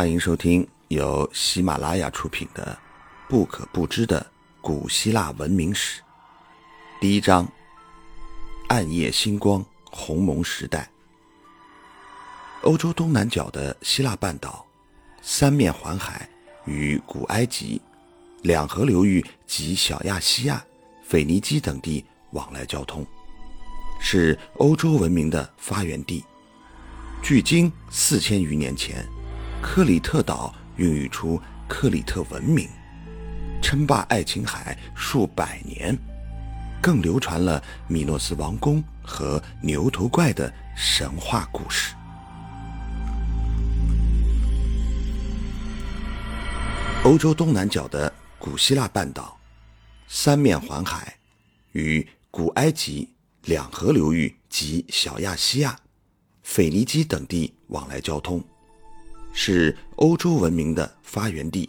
欢迎收听由喜马拉雅出品的《不可不知的古希腊文明史》第一章：暗夜星光，鸿蒙时代。欧洲东南角的希腊半岛，三面环海，与古埃及、两河流域及小亚细亚、腓尼基等地往来交通，是欧洲文明的发源地。距今四千余年前，克里特岛孕育出克里特文明，称霸爱琴海数百年，更流传了米诺斯王宫和牛头怪的神话故事。欧洲东南角的古希腊半岛，三面环海，与古埃及、两河流域及小亚细亚。腓尼基等地往来交通，是欧洲文明的发源地。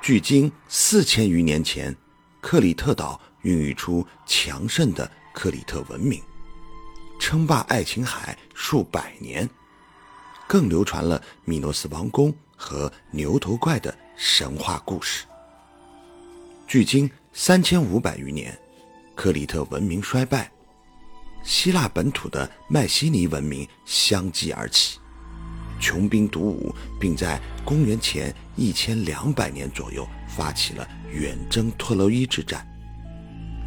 距今四千余年前，克里特岛孕育出强盛的克里特文明，称霸爱琴海数百年，更流传了米诺斯王宫和牛头怪的神话故事。距今三千五百余年，克里特文明衰败。希腊本土的迈锡尼文明相继而起，穷兵黩武，并在公元前一千两百年左右发起了远征特洛伊之战。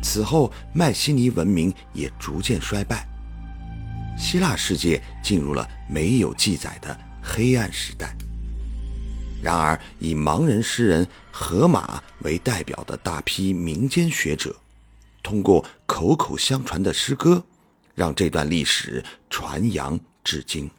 此后，迈锡尼文明也逐渐衰败，希腊世界进入了没有记载的黑暗时代。然而，以盲人诗人荷马为代表的大批民间学者，通过口口相传的诗歌。让这段历史传扬至今。